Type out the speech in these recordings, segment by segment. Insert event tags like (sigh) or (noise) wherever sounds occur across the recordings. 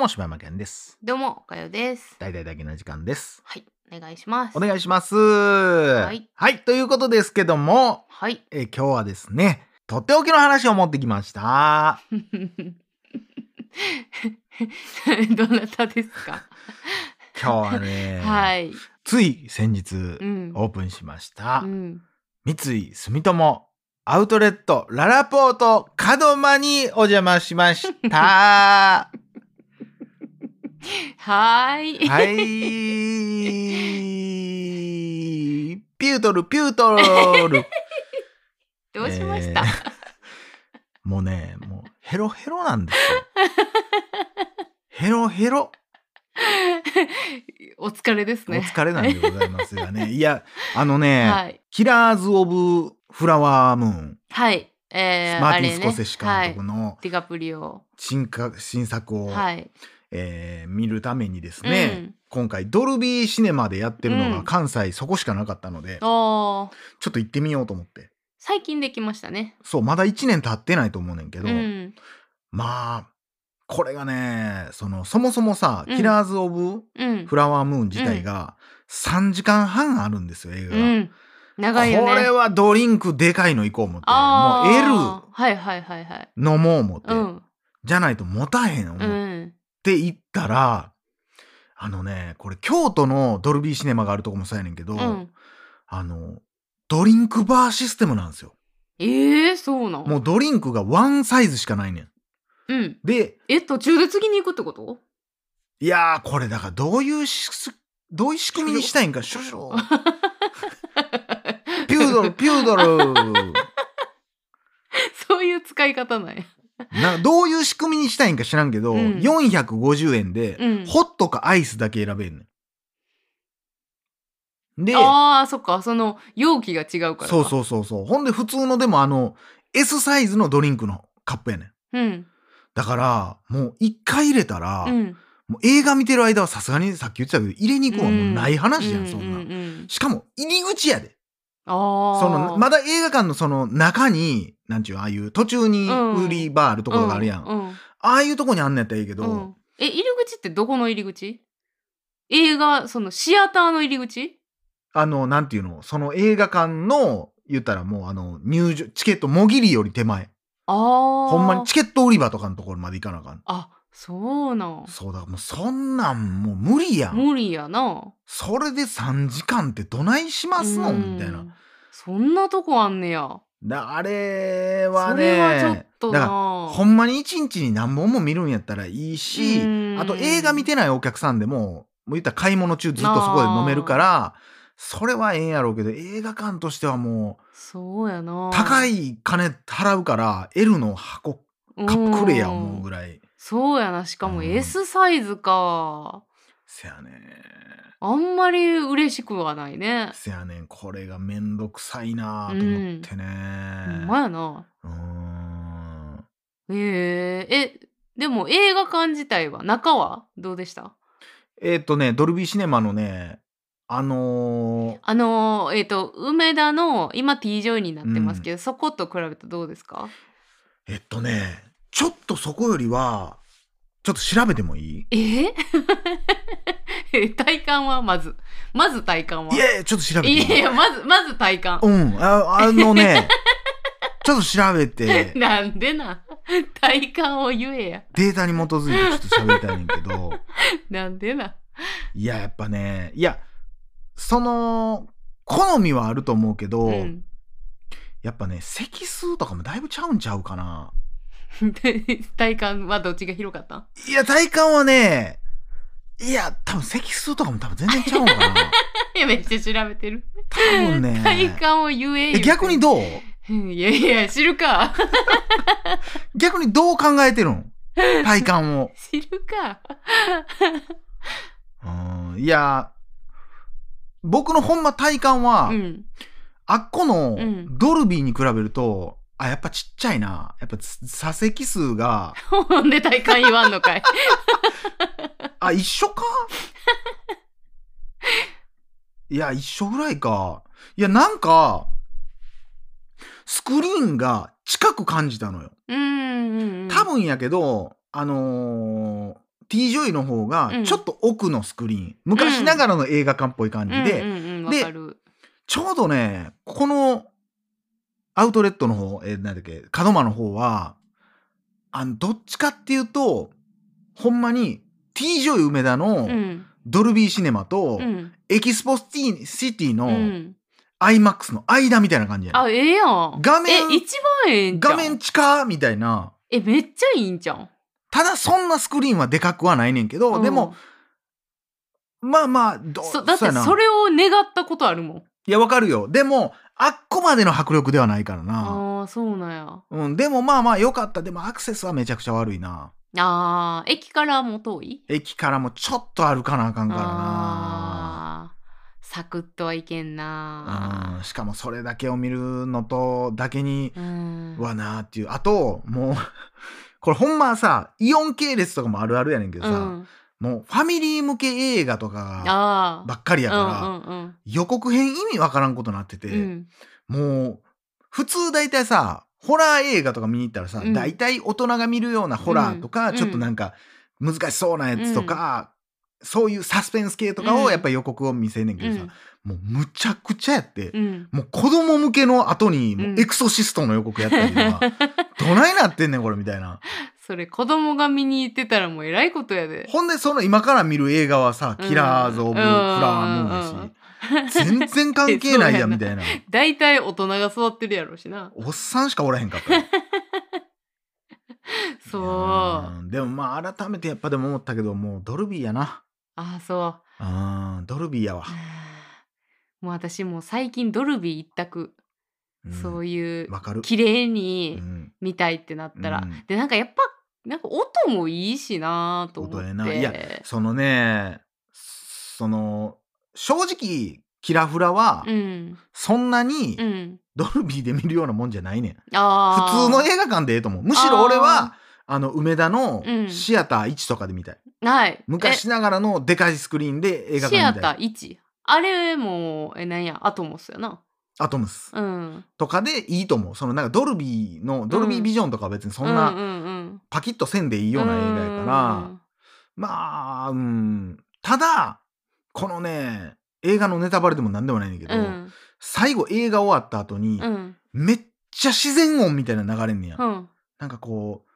うも柴山健ですどうも、おかよです。大々だけな時間ですはい、お願いします。お願いしますはいということですけどもはい。えー今日はですねとっておきの話を持ってきました (laughs) どなたですか？今日はね、(laughs) はい。つい先日うん。オープンしました、うん。三井住友アウトレットララポート門間にお邪魔しましたはーい。はい。ピュートル、ピュートル。(laughs) どうしました、えーもうね、もうヘロヘロなんですよ。ヘロヘロ。お疲れですおね。疲れなんでございますがね。いや、あのね、はい。キラーズ・オブ・フラワームーン、はい。えー、マーティン・スコセッシ監督のはい、ディカプリオ。新か新作を、はい。えー見るためにですね、うん今回ドルビーシネマでやってるのうんが関西そこしかなかったので、おー、ちょっと行ってみようと思って。最近できましたね。そう、まだ1年経ってないと思うねんけど、うん。まあ、これがね、その、そもそもさ、うんキラーズ・オブ・うん。フラワームーン自体が3時間半あるんですよ、映画が。うん。長いよね。これはドリンクでかいの行こう思って、もうはいはいはいはい。L 飲もう思って、うん。じゃないと持たへん思うっん。て行ったら、あのね、これ京都のドルビーシネマがあるとこもそうやねんけど、うん。あの、ドリンクバーシステムなんですよ。ええー、そうなん？もうドリンクがワンサイズしかないねん。うん。で、え、途中で次に行くってこと？いやー、これだからどういうし、どういう仕組みにしたいんか、少々。(laughs) ピュードル、ピュードル。そういう使い方なんや。などういう仕組みにしたいんか知らんけど、うん450円で、うんホットかアイスだけ選べんねん。で、ああ、そっか、その容器が違うからか。そうそうそうそう。ほんで普通のでもあの、S サイズのドリンクのカップやねん。う。うん。だから、もう一回入れたら、うん。もう映画見てる間はさすがにさっき言ってたけど、入れに行くのはもうない話やん、そんな。しかも入り口やで。その、まだ映画館のその中に、なんちゅう、ああいう途中に売りバーあるところがあるやん。うん。ああいうとこにあんのやったらいいけど、うんえ、入り口ってどこの入り口？映画、そのシアターの入り口？あの、なんていうの、その映画館の、言ったらもうあの、入場、チケットもぎりより手前。ああ。ほんまにチケット売り場とかのところまで行かなあかん。あ、そうなん。そうだ、もうそんなんもう無理やん。無理やな。それで3時間ってどないしますの？うんみたいな。。そんなとこあんねや。だあれはそれはね、ちょっとだからな。ほんまに一日に何本も見るんやったらいいしう、んあと映画見てないお客さんでも、もう言ったら買い物中ずっとそこで飲めるから、それはええんやろうけど、映画館としてはもそうやな。う、高い金払うから、L の箱、カップくれや思うぐらい。そうやな。しかもうん S サイズか。せやねあんまり嬉しくはないね。せやねん、これがめんどくさいなと思ってね。ほんまやな。うーん。えええ、でも映画館自体は、中はどうでした？えっ、とね、ドルビーシネマのね、あのーあのーえっ、と、梅田の、今 T ジョイになってますけど、そこと比べてどうですか？えっとね、ちょっとそこよりは、ちょっと調べてもいい？え？(laughs) え体感は？まず。まず体感は？いやいや、ちょっと調べていいいやいや、まず、まず体感。うん、ああのね、(laughs) ちょっと調べて、なんでな？体感を言えや。データに基づいてちょっと喋りたいねんけど、(laughs) なんでな？いや、やっぱね、いや、その、好みはあると思うけど、うん。やっぱね、席数とかもだいぶちゃうんちゃうかな。(laughs) で体感はどっちが広かった？いや、体感はね、いや、多分席数とかも多分全然ちゃうんかな。(laughs) いや、めっちゃ調べてる。多分ね。体感を言ええ逆にどう？うんいやいや、知るか。逆にどう考えてるん？体感を。(laughs) 知るか。うんいや、僕のほんま体感は、うん。あっこのうんドルビーに比べると、あ、やっぱちっちゃいな。やっぱ座席数が、ほ (laughs) んで体感言わんのかい。(laughs) あ、一緒か？(laughs) いや、一緒ぐらいか。いや、なんか、スクリーンが近く感じたのよ。うんうんうん。多分やけど、あのー T ジョイの方がうんちょっと奥のスクリーン、昔ながらの映画館っぽい感じで、でかる。ちょうどねこのアウトレットの方、えーなんだっけ門真の方はあのどっちかっていうとほんまに T ジョイ梅田のうん。ドルビーシネマと、うん。エキスポシティシティうのん。IMAX の間みたいな感じやね、あ、ええやん。画面え、一番ええん。画面近みたいなえ、めっちゃいいんじゃん。ただそんなスクリーンはでかくはないねんけど、うんでも、まあまあどそだってそれを願ったことあるもん。いやわかるよ。でもあっこまでの迫力ではないからな、ああ、そうなんや。うん、でもまあまあよかった。でもアクセスはめちゃくちゃ悪いな。ああ、駅からも遠い？駅からもちょっと歩かなあかんからな。サクッとはいけんな。うん。しかもそれだけを見るのとだけにうん。うわなーっていう。あともうこれほんまさイオン系列とかもあるあるやねんけどさ、うん、もうファミリー向け映画とか。ばっかりやから、うんうん予告編意味わからんことになってて、うん。うん。もう普通大体さホラー映画とか見に行ったらさ、うん大体大人が見るようなホラーとか、うんちょっとなんか難しそうなやつとか、そういうサスペンス系とかをやっぱり予告を見せんねんけどさ、もうむちゃくちゃやって、うん。もう子供向けの後にもううんエクソシストの予告やったりとか、(laughs) どないなってんねんこれみたいな。それ子供が見に行ってたらもうえらいことやで。ほんでその今から見る映画はさ、うんキラーズ・オブ・フラワームーンやし、うん全然関係ないやんみたいな。(laughs) 大体大人が育ってるやろうしな。おっさんしかおらへんかったよ。(laughs) そう。んでもまあ改めてやっぱでも思ったけどもうドルビーやなああ、そう。うんドルビーやわ、もう私もう最近ドルビー一択、うんそういうわかる。綺麗うにん見たいってなったら、うん。でなんかやっぱなんか音もいいしなと思って。いやそのねその正直キラフラはうん。そんなにうん。ドルビーで見るようなもんじゃないねん、普通の映画館でええと思う。むしろ俺はあの梅田のうん。シアター1とかで見たい、はい。昔ながらのでかいスクリーンで映え画シアター館で見たい1あれもえなんやアトモスやなアトムスうん。とかでいいと思う。そのなんかドルビーのドルビービジョンとかは別にそんなパキッとせんでいいような映画やから、まあうん。ただこのね映画のネタバレでも何でもないんだけど、うん。最後映画終わった後に、うん。めっちゃ自然音みたいなの流れんねや、うん。なんかこう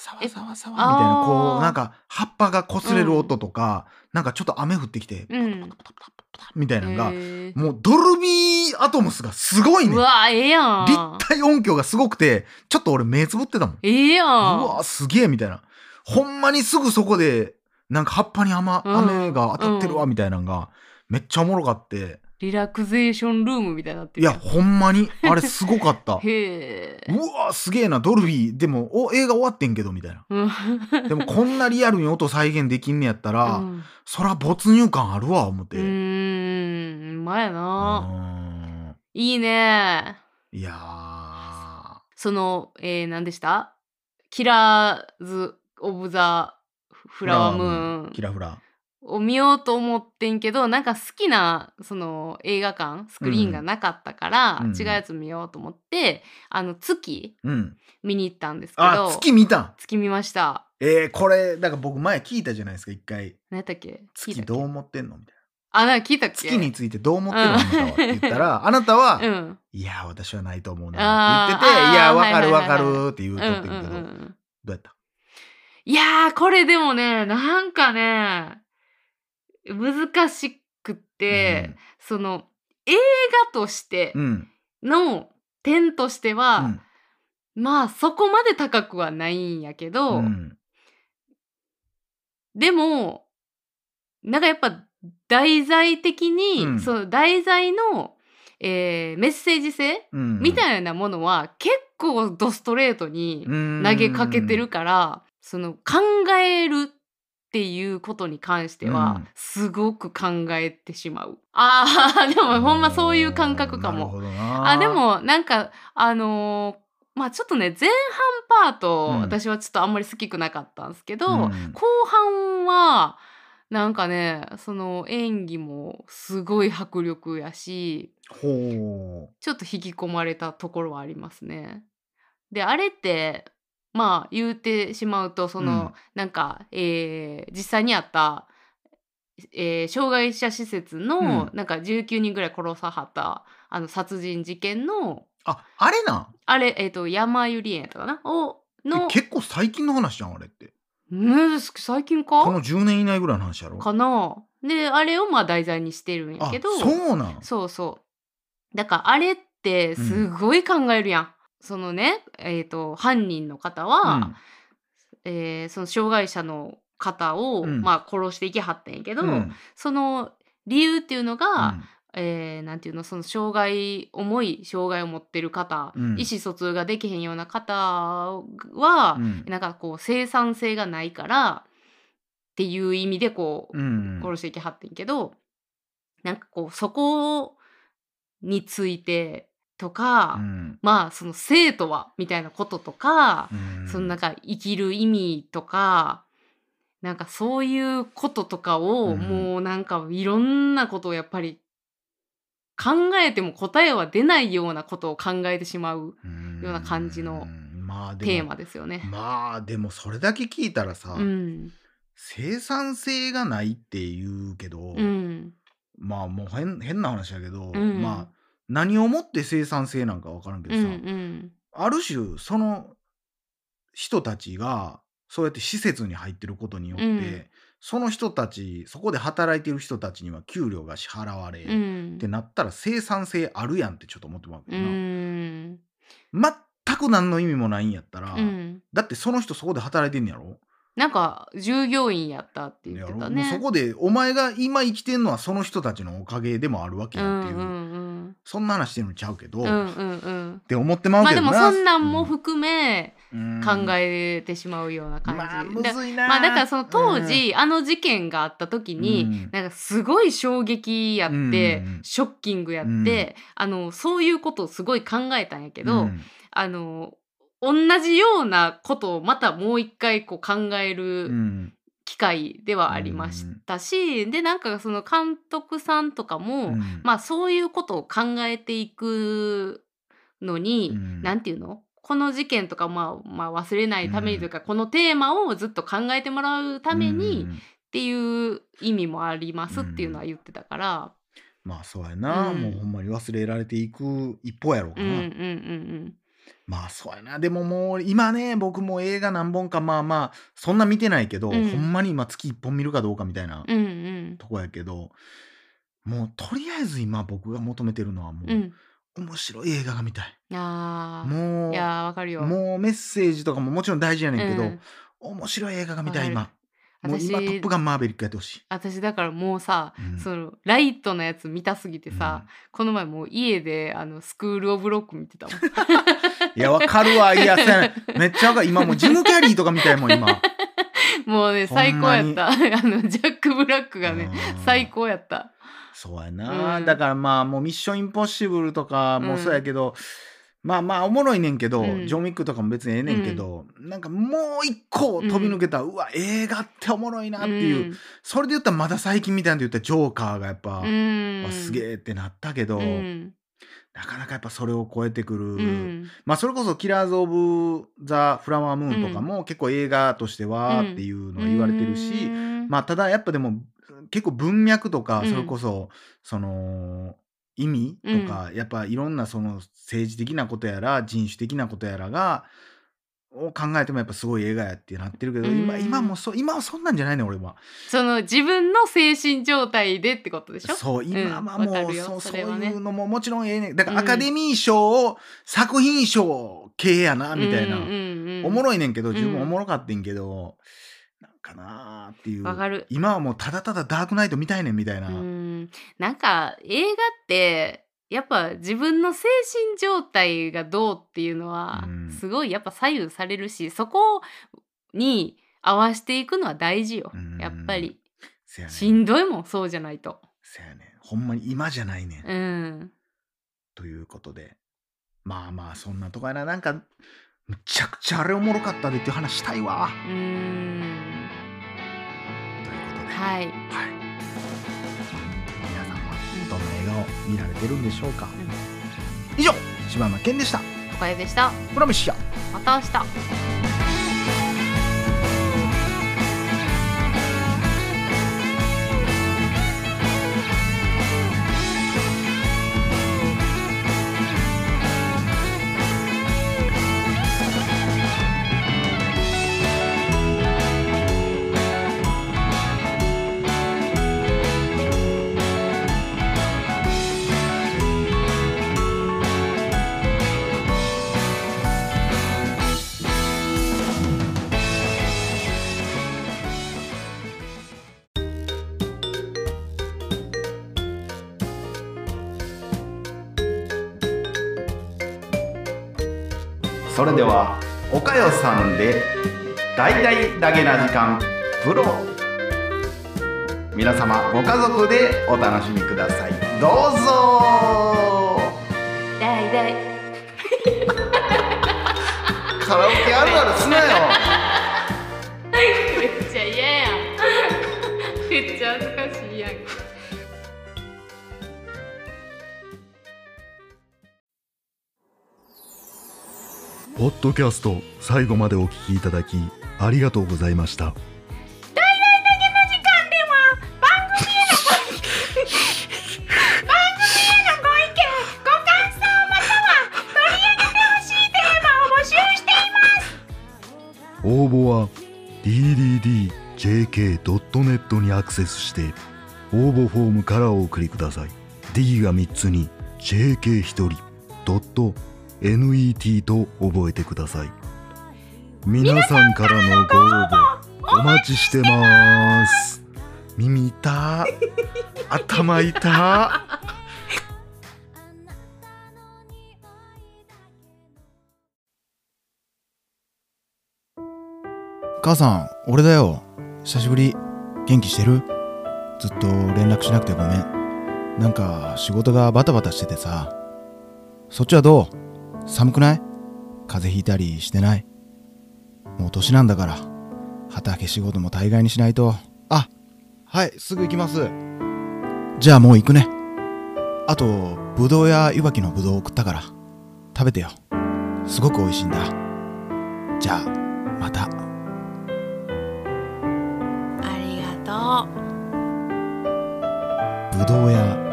サワサワサワみえたいなこうなんか葉っぱが擦れる音とか、なんかちょっと雨降ってきて、うん。みたいなのが、もうドルビーアトモスがすごいねうわええやん立体音響がすごくてちょっと俺目つぶってたもんええやうんわすげえみたいなほんまにすぐそこでなんか葉っぱに雨,、うん雨が当たってるわうんみたいなのがめっちゃおもろかってリラクゼーションルームみたいになっていやほんまに。あれすごかった。(laughs) へえ。うわすげえなドルビー。でもお映画終わってんけどみたいな。うん。でもこんなリアルに音再現できんねやったら、うん。そら没入感あるわ思って。うーん、うまやうな。ん。いいね。いやー。その、えー、何でした？キラーズ・オブ・ザ・フラワームーン。キラフラを見ようと思ってんけど、なんか好きなその映画館、スクリーンがなかったから、うん。違うやつ見ようと思って、あの、月うん。見に行ったんですけあど、月見たん？月見ました。えー、これだから僕前聞いたじゃないですか一回。何やったっけ？月どう思ってんの？みたいな。あ、なんか聞いたっけ？月についてどう思ってんの、うんあな。たはって言ったらあなたは、(laughs) うん。いや私はないと思うなって言ってていやわかるわかるって言ううんとってんけど、うんうんうん。どうやった？いやー、これでもね、なんかね、難しくって、その、映画としてうん。うんの点としては、うん。まあ、そこまで高くはないんやけど、うん。でも、なんかやっぱ、題材的に、うん。その題材の、えーメッセージ性うん。みたいなものは、結構ドストレートに投げかけてるから、その考えるっていうことに関しては、うんすごく考えてしまう。ああ、(laughs) でもほんまそういう感覚かも。あでもなんかあのーまあちょっとね前半パート、うん私はちょっとあんまり好きくなかったんですけど、うん後半はなんかねその演技もすごい迫力やしほちょっと引き込まれたところはありますね。であれってまあ言うてしまうとその、うん。なんか、えー実際にあった、えー障害者施設の、うん。なんか19人ぐらい殺さはったあの殺人事件のああれなん？あれ、えっと山ゆり園やったかな？をえの結構最近の話じゃんあれって。うん最近か？この10年以内ぐらいの話やろ？かな。であれをまあ題材にしてるんやあけどそうなん。そうそう。だからあれってすごい考えるやん。そのね、えっ、と犯人の方は、えーその障害者の方を、うん。まあ殺していきはったんやけど、うんうん。その理由っていうのが、うん。えーなんていうのその障害重い障害を持ってる方、うん。意思疎通ができへんような方は、うん。なんかこう生産性がないからっていう意味でこう、うん。殺していきはってんけどなんかこうそこについてとか、うん。まあその生とはみたいなこととか、うん。そのなんか生きる意味とかなんかそういうこととかを、うん。もうなんかいろんなことをやっぱり考えても答えは出ないようなことを考えてしまうような感じのテーマですよね。まあでもそれだけ聞いたらさ、うん、生産性がないって言うけど、うん、まあもう変変な話やけど、うん。まあ何をもって生産性なんか分からんけどうん、うさ、ん、ある種その人たちがそうやって施設に入ってることによって、うん。その人たちそこで働いてる人たちには給料が支払われ、うっんて、なったら生産性あるやんってちょっと思ってまうけうどな、ん、全く何の意味もないんやったら、うん、だってその人そこで働いてんねやろ？なんか従業員やったって言やってたね。ろもうそこでお前が今生きてんのはその人たちのおかげでもあるわけやんっていう、うんうんそんな話してるのちゃうけど、っうんうんうんうんて思ってまうまあでけどなもそんなんも含めうん。考えてしまうような感じ、まあむだずいな。まあだからその当時、あの事件があった時に、うん。なんかすごい衝撃やって、うん。ショッキングやって、うん。あのそういうことをすごい考えたんやけけど、あの同じようなことをまたもう一回こう考える、うん機会ではありましたし、でなんかその監督さんとかも、うん。まあそういうことを考えていくのに、うん。なんていうの？この事件とか、まあ、まあ忘れないためにというか、このテーマをずっと考えてもらうためにうんっていう意味もありますっていうのは言ってたから、まあそうやな、うん。もうほんまに忘れられていく一方やろうかな、うんうんうんまあそうやな。でももう今ね僕も映画何本かまあまあそんな見てないけど、うん。ほんまに今月1本見るかどうかみたいなとこやけど、もうとりあえず今僕が求めてるのはもう、うん。面白い映画が見たい。あー。もういやーわかるよ。もうメッセージとかももちろん大事やねんけど、うん。面白い映画が見たい今もう今「ト私ップガンマーヴェリック」やってほしい。私だからもうさ、うん。そのライトなやつ見たすぎてさ、この前もう家であのスクール・オブ・ロック見てたもん。(laughs) いやわかるわ。(laughs) いやそうやね。めっちゃわかる。今もうジム・キャリーとかみたいもん今。(laughs) もうね最高やった。あのジャック・ブラックがねうん。最高やった。そうやな、うん。だからまあもう「ミッション・インポッシブル」とかもそうやけど、まあまあおもろいねんけど、うん。ジョン・ウィックとかも別にええねんけど、なんかもう一個飛び抜けた、うわ映画っておもろいなっていう、それで言ったらまだ最近みたいなので言ったらジョーカーがやっぱ、うん。わすげえってなったけど、うん。なかなかやっぱそれを超えてくる、うん。まあそれこそ「キラーズ・オブ・ザ・フラワームーン」とかも結構映画としてはっていうのは言われてるし、うん。まあただやっぱでも結構文脈とかうん。それこそその意味とか、やっぱいろんなその政治的なことやら人種的なことやらがを考えてもやっぱすごい映画やってなってるけど、今うん。今もそう今はそんなんじゃないね俺は。その自分の精神状態でってことでしょ？そう今はもう、わかるよそうそうそれはね。いうのももちろんええねん。だからうん。アカデミー賞を作品賞系やなみたいな、うんうんうんおもろいねんけどうん。十分おもろかってんけど、なんかなーっていう。今はもうただただダークナイト見たいねんみたいな、うんなんか映画ってやっぱ自分の精神状態がどうっていうのはうん。すごいやっぱ左右されるしそこに合わせていくのは大事ようん。やっぱり。ねん。しんどいもんそうじゃないと。せやねん。ほんまに今じゃないねん、うん。ということで。まあまあそんなとこやな。なんかむちゃくちゃあれおもろかったでっていう話したいわ。うーん。ということで。はい。はいを見られてるんでしょうか、以上柴山健でした。おかえでした。プロミッシャまた明日それではおかよさんで大々だけな時間プロ。皆様ご家族でお楽しみください。どうぞ。だいだい。カラオケあるあるすなよドキャスト最後までお聞きいただきありがとうございました。大々だけの時間では番組へのご番組へのご意見ご感想または取り上げてほしいテーマを募集しています応募は dddjk.net にアクセスして応募フォームからお送りください。D が3つに JK1 人 .net と覚えてください。皆さんからのご応募お待ちしてます。耳痛。(laughs) 頭痛。母さん俺だよ。久しぶり。元気してる？ずっと連絡しなくてごめん。なんか仕事がバタバタしててさ。そっちはどう？寒くない？風邪ひいたりしてない？もう年なんだから。畑仕事も大概にしないと。あはいすぐ行きます。じゃあもう行くね。あとぶどうやいわきのぶどうを送ったから。食べてよ。すごく美味しいんだ。じゃあまた。ありがとう。ぶどうや